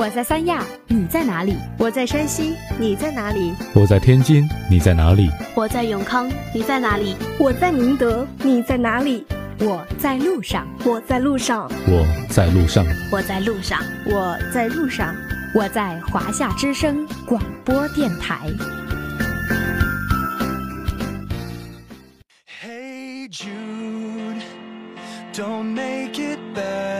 我在三亚，你在哪里？我在山西，你在哪里？我在天津，你在哪里？我在永康，你在哪里？我在宁德，你在哪里？我在路上，我在路上，我在路上，我在路上，我在路上，我在华夏之声广播电台。Hey Jude, don't make it bad.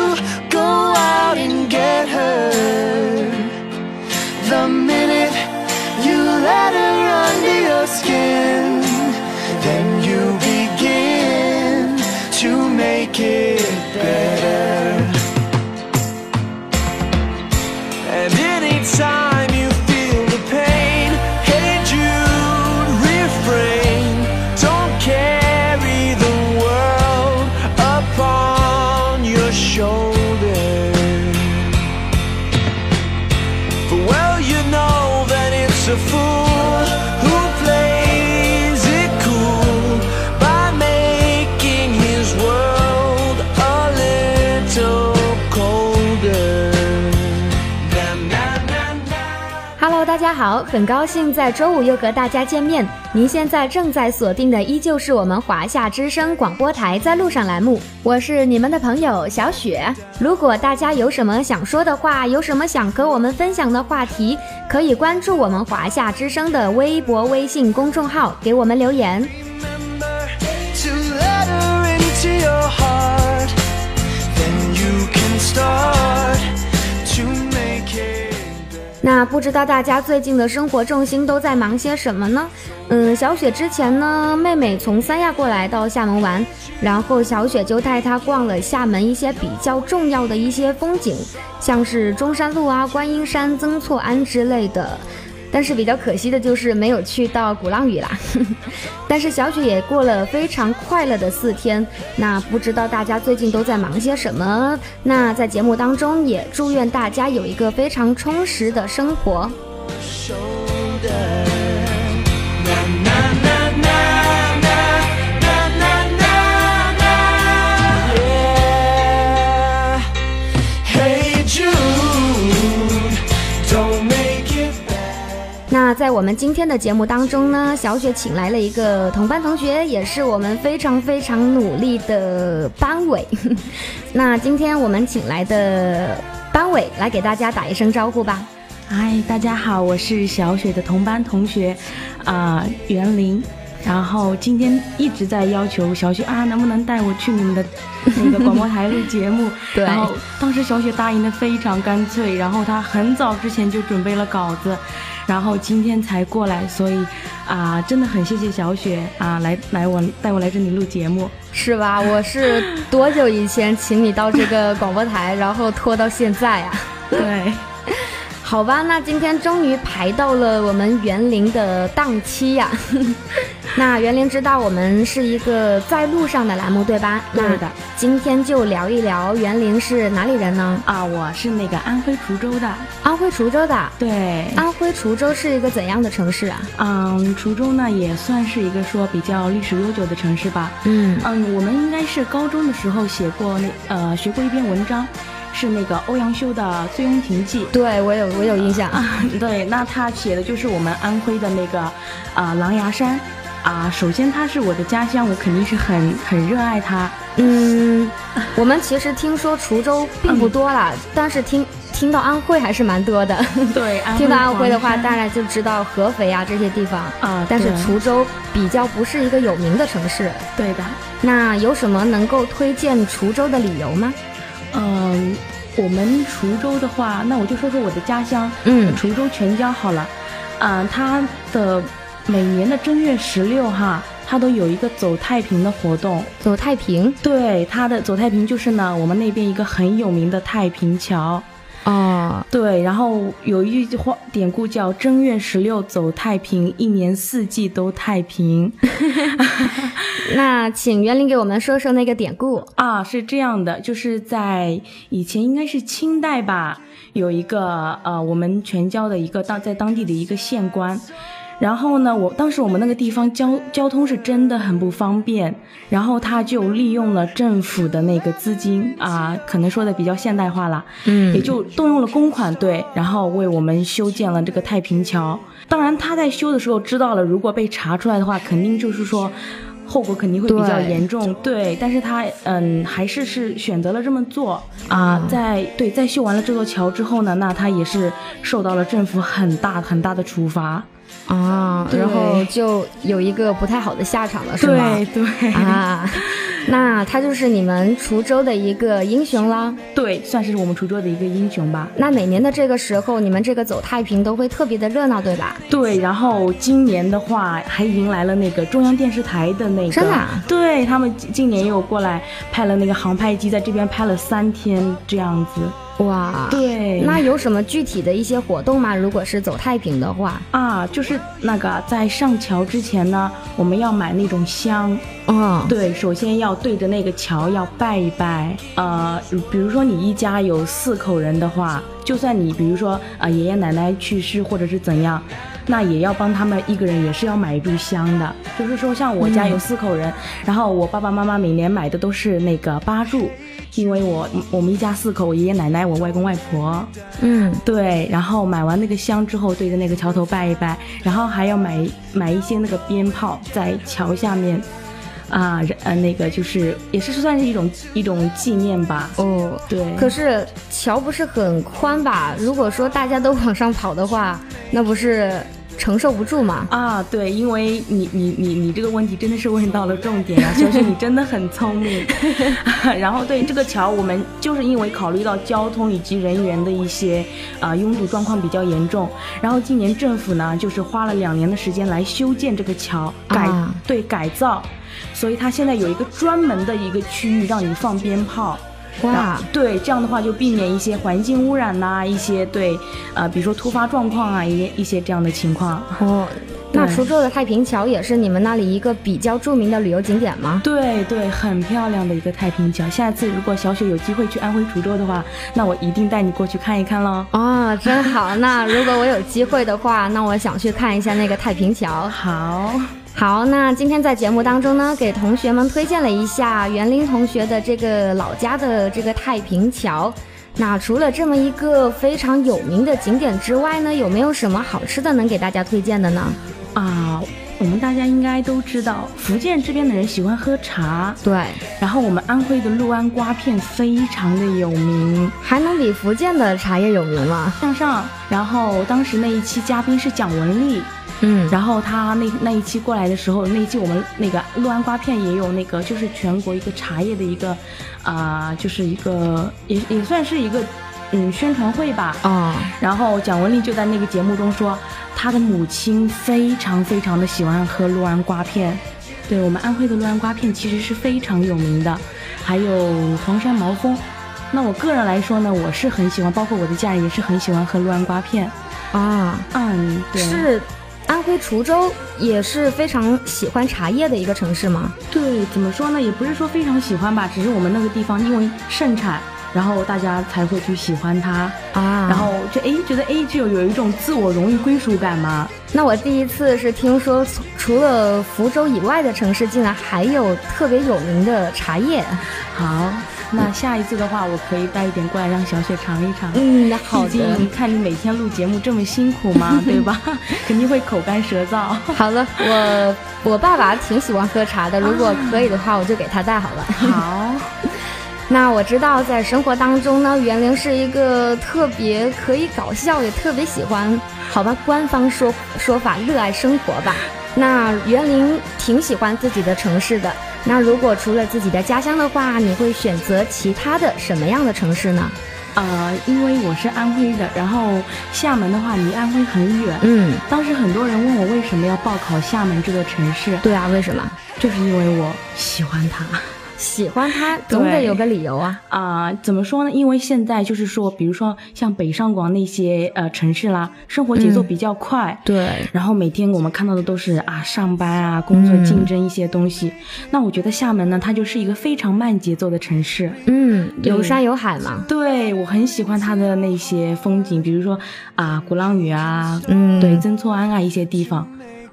skin, then you begin to make it better. 好，很高兴在周五又和大家见面。您现在正在锁定的依旧是我们华夏之声广播台在路上栏目，我是你们的朋友小雪。如果大家有什么想说的话，有什么想和我们分享的话题，可以关注我们华夏之声的微博、微信公众号，给我们留言。Remember 那不知道大家最近的生活重心都在忙些什么呢？嗯，小雪之前呢，妹妹从三亚过来到厦门玩，然后小雪就带她逛了厦门一些比较重要的一些风景，像是中山路啊、观音山、曾厝垵之类的。但是比较可惜的就是没有去到鼓浪屿啦。但是小雪也过了非常快乐的四天。那不知道大家最近都在忙些什么？那在节目当中也祝愿大家有一个非常充实的生活。那在我们今天的节目当中呢，小雪请来了一个同班同学，也是我们非常非常努力的班委。那今天我们请来的班委来给大家打一声招呼吧。嗨，大家好，我是小雪的同班同学，啊、袁林。然后今天一直在要求小雪啊，能不能带我去你们的那个广播台录节目？对然后当时小雪答应的非常干脆，然后她很早之前就准备了稿子，然后今天才过来，所以啊、真的很谢谢小雪啊，来来我带我来这里录节目。是吧？我是多久以前请你到这个广播台，然后拖到现在啊？对，好吧，那今天终于排到了我们园林的档期呀、那园林知道我们是一个在路上的栏目，对吧？对的今天就聊一聊园林是哪里人呢？啊，我是那个安徽滁州的，安徽滁州的。对，安徽滁州是一个怎样的城市啊？嗯，滁州呢也算是一个说比较历史悠久的城市吧。嗯嗯，我们应该是高中的时候写过那呃学过一篇文章，是那个欧阳修的《醉翁亭记》对我有我有印象。啊。对，那他写的就是我们安徽的那个啊、狼牙山啊。首先，它是我的家乡，我肯定是很很热爱它。嗯，我们其实听说滁州并不多啦，但是听听到安徽还是蛮多的。对，听到安徽的话，黄山当然就知道合肥啊这些地方啊但是滁州比较不是一个有名的城市。对的。那有什么能够推荐滁州的理由吗？嗯，我们滁州的话，那我就说说我的家乡，嗯滁州全椒好了。啊、它的每年的正月十六哈，它都有一个走太平的活动。走太平，对，它的走太平就是呢，我们那边一个很有名的太平桥。哦，对，然后有一句话典故叫“正月十六走太平，一年四季都太平 那请袁林给我们说说那个典故。”啊，是这样的，就是在以前应该是清代吧，有一个呃我们全椒的一个当在当地的一个县官。然后呢，我当时我们那个地方交交通是真的很不方便，然后他就利用了政府的那个资金啊，可能说的比较现代化了，嗯。也就动用了公款对，然后为我们修建了这个太平桥。当然他在修的时候知道了，如果被查出来的话，肯定就是说。后果肯定会比较严重，对，但是他嗯还是是选择了这么做啊，在对在修完了这座桥之后呢，那他也是受到了政府很大很大的处罚，啊，然后就有一个不太好的下场了，是吗？对对、啊，那他就是你们滁州的一个英雄啦。对，算是我们滁州的一个英雄吧。那每年的这个时候，你们这个走太平都会特别的热闹，对吧？对，然后今年的话还迎来了那个中央电视台的那个，真的啊对他们今今年又过来派了那个航拍机在这边拍了三天这样子。哇，对，那有什么具体的一些活动吗？如果是走太平的话，啊，就是那个在上桥之前呢，我们要买那种香。哦，对，首先要对着那个桥要拜一拜。呃，比如说你一家有四口人的话，就算你比如说啊、呃爷爷奶奶去世或者是怎样，那也要帮他们一个人也是要买一炷香的。就是说像我家有四口人，然后我爸爸妈妈每年买的都是那个八柱，因为我我们一家四口，我爷爷奶奶，我外公外婆。嗯，对，然后买完那个香之后，对着那个桥头拜一拜，然后还要买买一些那个鞭炮在桥下面，啊，呃，那个就是也是算是一种一种纪念吧。哦，对，可是桥不是很宽吧？如果说大家都往上跑的话，那不是承受不住吗？啊，对，因为你你你你这个问题真的是问到了重点啊，就是你真的很聪明。然后对这个桥，我们就是因为考虑到交通以及人员的一些啊、拥堵状况比较严重，然后今年政府呢就是花了两年的时间来修建这个桥，改、啊对改造，所以它现在有一个专门的一个区域让你放鞭炮。哇，对，这样的话就避免一些环境污染呐、一些对，呃，比如说突发状况啊，一些一些这样的情况。哦，那滁州的太平桥也是你们那里一个比较著名的旅游景点吗？对对，很漂亮的一个太平桥。下次如果小雪有机会去安徽滁州的话，那我一定带你过去看一看喽。哦，真好。那如果我有机会的话，那我想去看一下那个太平桥。好，好，那今天在节目当中呢，给同学们推荐了一下园林同学的这个老家的这个太平桥。那除了这么一个非常有名的景点之外呢，有没有什么好吃的能给大家推荐的呢？啊，我们大家应该都知道，福建这边的人喜欢喝茶，对，然后我们安徽的六安瓜片非常的有名。还能比福建的茶叶有名吗？向上，然后当时那一期嘉宾是蒋雯丽，嗯，然后他那那一期过来的时候，那一期我们那个六安瓜片也有那个，就是全国一个茶叶的一个，啊、就是一个也也算是一个嗯宣传会吧。哦，然后蒋雯丽就在那个节目中说，她的母亲非常非常的喜欢喝六安瓜片。对我们安徽的六安瓜片其实是非常有名的，还有黄山毛峰。那我个人来说呢，我是很喜欢，包括我的家人也是很喜欢喝六安瓜片。啊，嗯，对，是安徽滁州也是非常喜欢茶叶的一个城市吗？对，怎么说呢？也不是说非常喜欢吧，只是我们那个地方因为盛产，然后大家才会去喜欢它，啊，然后就哎觉得哎就有一种自我荣誉归属感嘛。那我第一次是听说，除除了福州以外的城市，竟然还有特别有名的茶叶。好，那下一次的话，我可以带一点过来让小雪尝一尝。嗯，好的。你看你每天录节目这么辛苦嘛，对吧？肯定会口干舌燥。好了，我我爸爸挺喜欢喝茶的，如果可以的话，我就给他带好了。好，那我知道，在生活当中呢，园林是一个特别可以搞笑，也特别喜欢，好吧，官方说说法，热爱生活吧。那园林挺喜欢自己的城市的。那如果除了自己的家乡的话，你会选择其他的什么样的城市呢？呃，因为我是安徽的，然后厦门的话离安徽很远。嗯，当时很多人问我为什么要报考厦门这个城市，对啊，为什么？就是因为我喜欢它。喜欢它总得有个理由啊。啊、怎么说呢？因为现在就是说，比如说像北上广那些呃城市啦，生活节奏嗯比较快，对，然后每天我们看到的都是啊上班啊、工作嗯竞争一些东西。那我觉得厦门呢，它就是一个非常慢节奏的城市。嗯，有山有海嘛。对我很喜欢它的那些风景，比如说啊鼓浪屿啊，嗯对曾厝垵啊一些地方，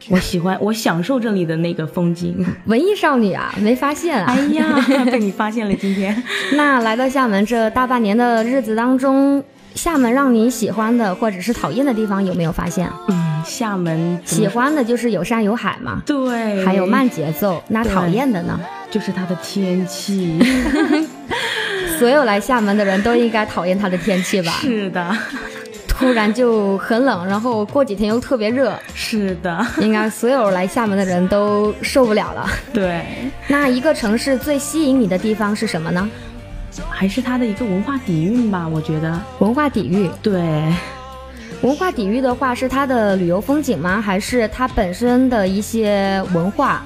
我喜欢，我享受这里的那个风景。文艺少女啊，没发现啊。哎呀，被你发现了今天。那来到厦门这大半年的日子当中，厦门让你喜欢的或者是讨厌的地方有没有发现？嗯，厦门喜欢的就是有山有海嘛，对，还有慢节奏。那讨厌的呢？就是它的天气。所有来厦门的人都应该讨厌它的天气吧？是的，突然就很冷，然后过几天又特别热，是的，应该所有来厦门的人都受不了了。对，那一个城市最吸引你的地方是什么呢？还是它的一个文化底蕴吧，我觉得。文化底蕴。对，文化底蕴的话，是它的旅游风景吗？还是它本身的一些文化？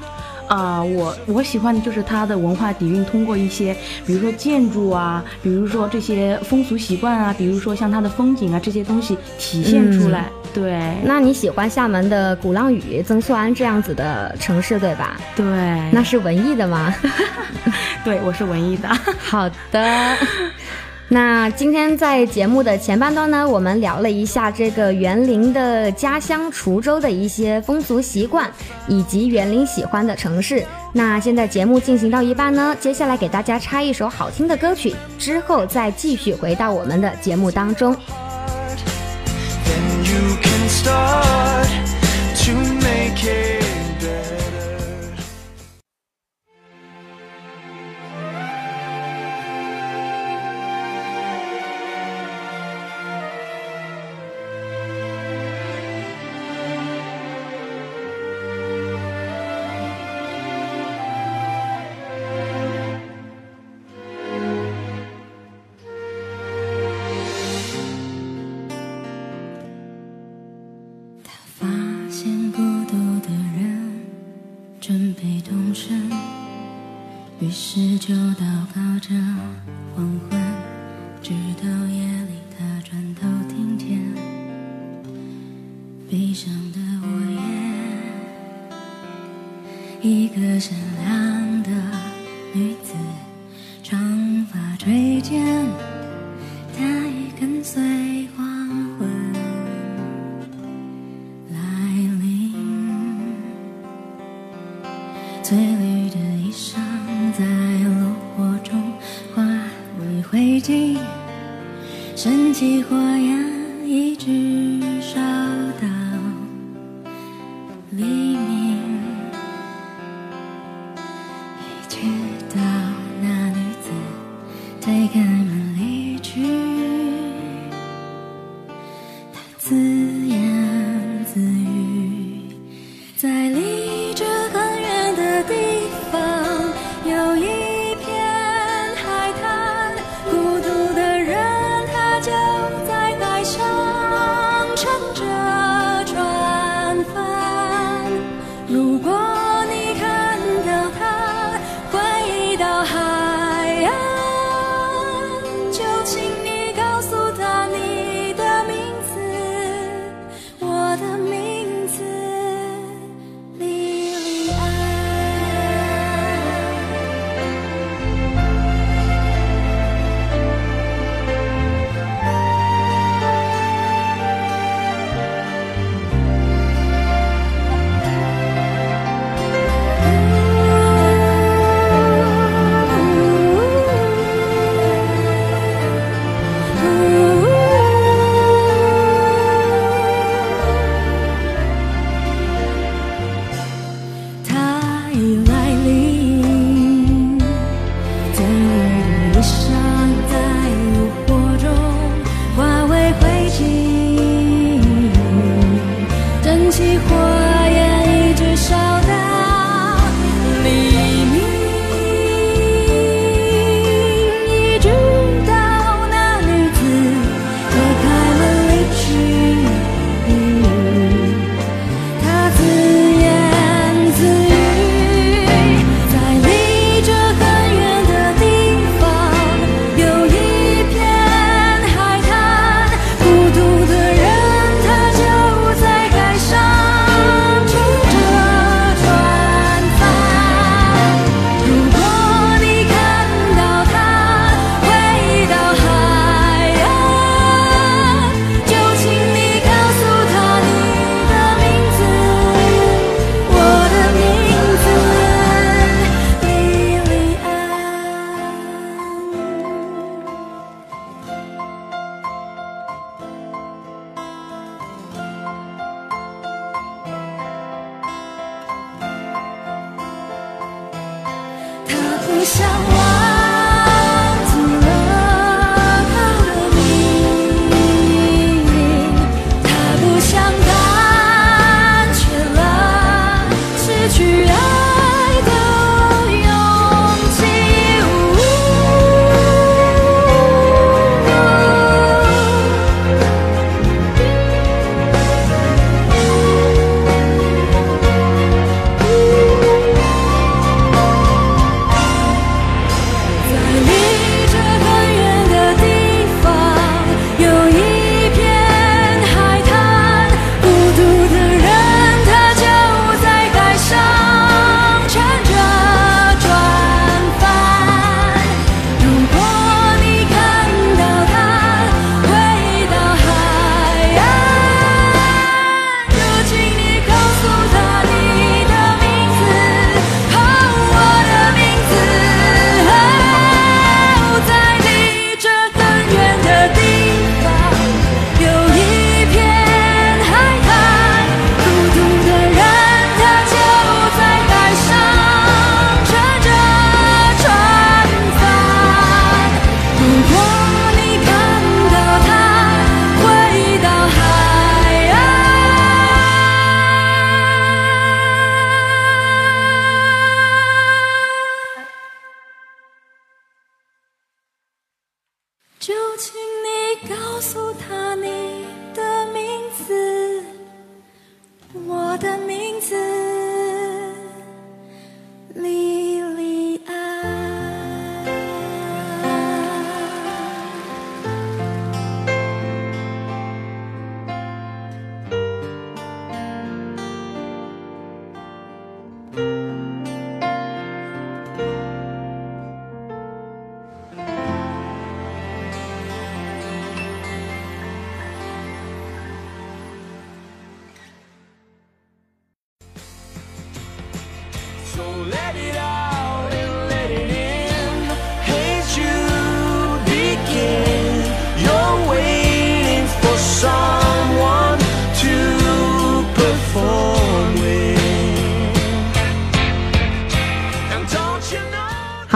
啊、我我喜欢的就是它的文化底蕴，通过一些，比如说建筑啊，比如说这些风俗习惯啊，比如说像它的风景啊这些东西体现出来。对，那你喜欢厦门的鼓浪屿、曾厝垵这样子的城市，对吧？对，那是文艺的吗？对我是文艺的。好的。那今天在节目的前半段呢，我们聊了一下这个园林的家乡滁州的一些风俗习惯，以及园林喜欢的城市。那现在节目进行到一半呢，接下来给大家插一首好听的歌曲，之后再继续回到我们的节目当中。then you can start to make it 发垂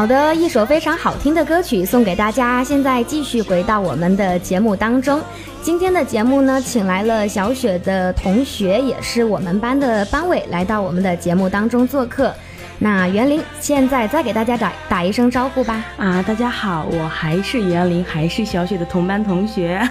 好的，一首非常好听的歌曲送给大家。现在继续回到我们的节目当中。今天的节目呢，请来了小雪的同学，也是我们班的班委，来到我们的节目当中做客。那袁林，现在再给大家打打一声招呼吧。啊，大家好，我还是袁林，还是小雪的同班同学。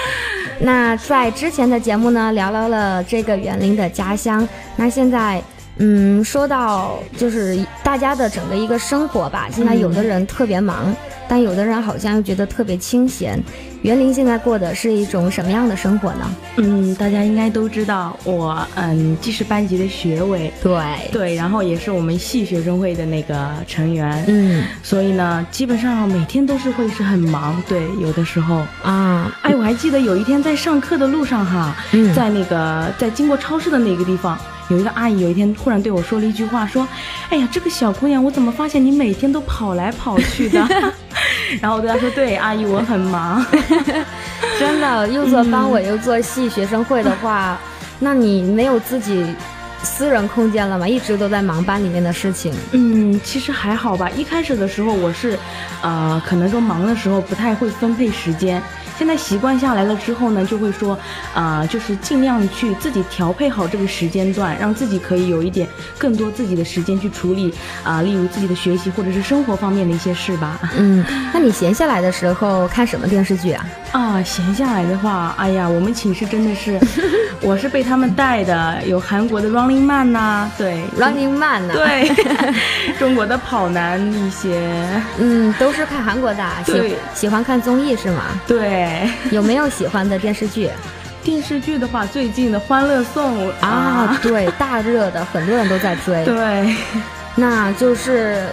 那在之前的节目呢，聊聊了这个园林的家乡。那现在，嗯，说到就是大家的整个一个生活吧，现在有的人特别忙，但有的人好像又觉得特别清闲。园林现在过的是一种什么样的生活呢？嗯，大家应该都知道，我嗯既是班级的学委，对，对，然后也是我们系学生会的那个成员，嗯所以呢，基本上每天都是会是很忙，对，有的时候。啊，哎，我还记得有一天在上课的路上哈，嗯在那个在经过超市的那个地方，有一个阿姨有一天突然对我说了一句话，说：“哎呀，这个小姑娘，我怎么发现你每天都跑来跑去的？” 然后我对她说：“对，阿姨，我很忙。真的，又做班委又做系学生会的话，那你没有自己私人空间了吗？一直都在忙班里面的事情。”嗯，其实还好吧。一开始的时候，我是，呃，可能说忙的时候不太会分配时间。现在习惯下来了之后呢，就会说，啊、就是尽量去自己调配好这个时间段，让自己可以有一点更多自己的时间去处理啊、例如自己的学习或者是生活方面的一些事吧。嗯，那你闲下来的时候看什么电视剧啊？啊，闲下来的话，哎呀，我们寝室真的是，我是被他们带的，有韩国的 Running Man 呐、对 Running Man 呢？，对，中国的跑男一些，嗯，都是看韩国的，喜对喜欢看综艺是吗？对。有没有喜欢的电视剧电视剧的话，最近的《欢乐颂》啊？对，大热的，很多人都在追。对，那就是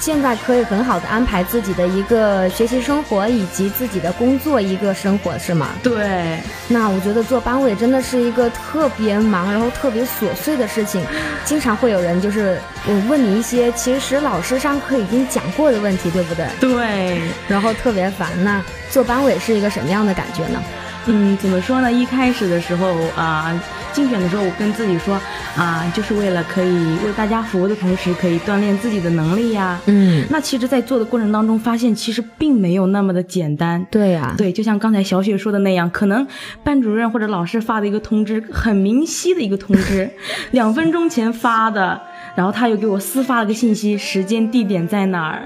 现在可以很好的安排自己的一个学习生活以及自己的工作一个生活，是吗？对，那我觉得做班委真的是一个特别忙，然后特别琐碎的事情，经常会有人就是我问你一些其实老师上课已经讲过的问题，对不对？对，然后特别烦。那做班委是一个什么样的感觉呢？嗯，怎么说呢？一开始的时候啊、竞选的时候，我跟自己说啊，就是为了可以为大家服务的同时，可以锻炼自己的能力呀。嗯，那其实，在做的过程当中，发现其实并没有那么的简单。对呀、对，就像刚才小雪说的那样，可能班主任或者老师发的一个通知，很明晰的一个通知，两分钟前发的，然后他又给我私发了个信息，时间地点在哪儿，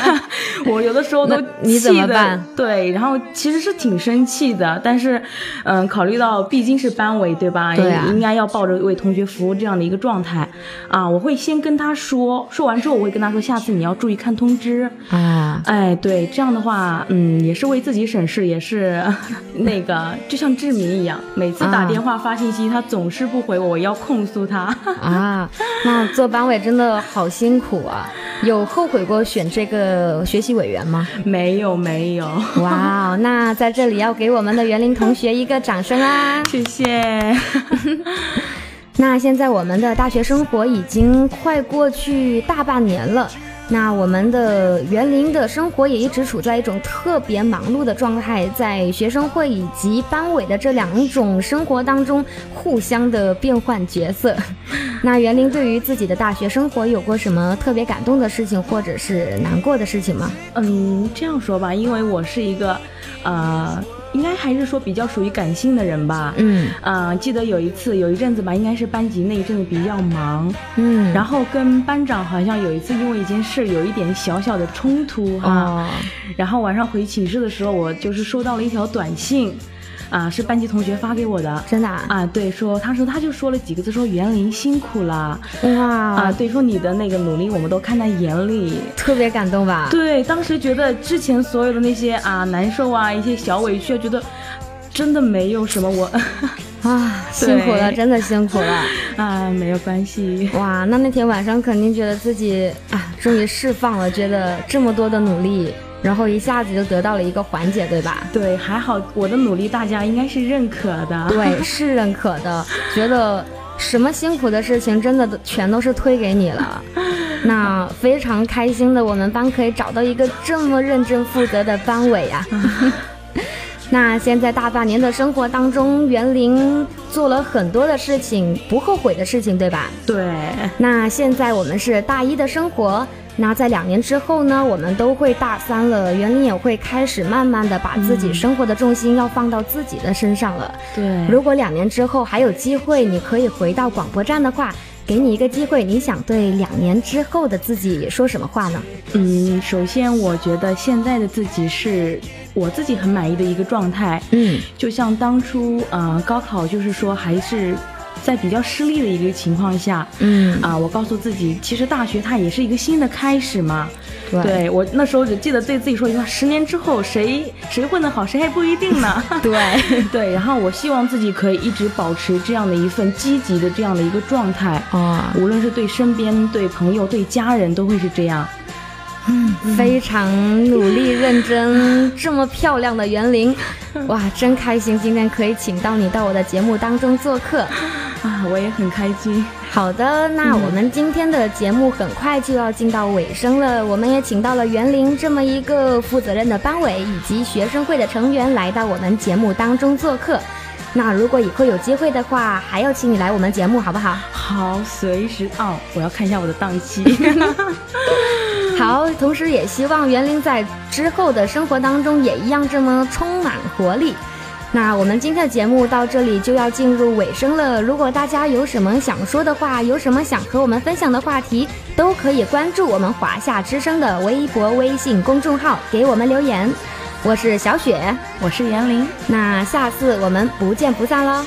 我有的时候都那你怎么气得办对，然后其实是挺生气的，但是，嗯，考虑到毕竟是班委对吧？对啊也应该要抱着为同学服务这样的一个状态，啊，我会先跟他说，说完之后我会跟他说，下次你要注意看通知。啊，哎，对，这样的话，嗯，也是为自己省事，也是 那个，就像志明一样，每次打啊电话发信息，他总是不回我，我要控诉他。啊，那做班委真的好辛苦啊！有后悔过选这个学习委员吗？没有，没有，哇哦，那在这里要给我们的园林同学一个掌声啊！谢谢。那现在我们的大学生活已经快过去大半年了，那我们的园林的生活也一直处在一种特别忙碌的状态，在学生会以及班委的这两种生活当中互相的变换角色。那园林对于自己的大学生活有过什么特别感动的事情，或者是难过的事情吗？嗯，这样说吧，因为我是一个，呃，应该还是说比较属于感性的人吧。嗯。啊、记得有一次，有一阵子吧，应该是班级那一阵子比较忙，嗯，然后跟班长好像有一次因为一件事有一点小小的冲突哈。哦，然后晚上回寝室的时候，我就是收到了一条短信，啊，是班级同学发给我的。真的啊，啊，对，说他说他就说了几个字，说袁林辛苦了哇，啊，对，说你的那个努力我们都看在眼里。特别感动吧？对，当时觉得之前所有的那些啊难受啊，一些小委屈，觉得真的没有什么我 啊，辛苦了，真的辛苦了。啊没有关系。哇，那那天晚上肯定觉得自己啊，终于释放了，觉得这么多的努力，然后一下子就得到了一个缓解，对吧？对，还好我的努力大家应该是认可的。对，是认可的，觉得什么辛苦的事情真的都全都是推给你了。那非常开心的，我们班可以找到一个这么认真负责的班委啊。那现在大半年的生活当中，园林做了很多的事情，不后悔的事情，对吧？对，那现在我们是大一的生活，那在两年之后呢，我们都会大三了，园林也会开始慢慢的把自己生活的重心要放到自己的身上了。对，如果两年之后还有机会，你可以回到广播站的话，给你一个机会，你想对两年之后的自己说什么话呢？嗯，首先我觉得现在的自己是我自己很满意的一个状态，嗯就像当初呃高考，就是说还是在比较失利的一个情况下，嗯啊、我告诉自己，其实大学它也是一个新的开始嘛。对对我那时候只记得对自己说一句话：十年之后谁谁混得好，谁还不一定呢。对，对，然后我希望自己可以一直保持这样的一份积极的这样的一个状态，啊，无论是对身边、对朋友、对家人，都会是这样。嗯非常努力认真，这么漂亮的园林，哇，真开心！今天可以请到你到我的节目当中做客。啊，我也很开心。好的，那我们今天的节目很快就要进到尾声了。我们也请到了园林这么一个负责任的班委以及学生会的成员来到我们节目当中做客。那如果以后有机会的话，还要请你来我们节目，好不好？好，随时哦，我要看一下我的档期。好，同时也希望园林在之后的生活当中也一样这么充满活力。那我们今天的节目到这里就要进入尾声了。如果大家有什么想说的话，有什么想和我们分享的话题，都可以关注我们华夏之声的微博、微信公众号，给我们留言。我是小雪，我是袁林。那下次我们不见不散喽。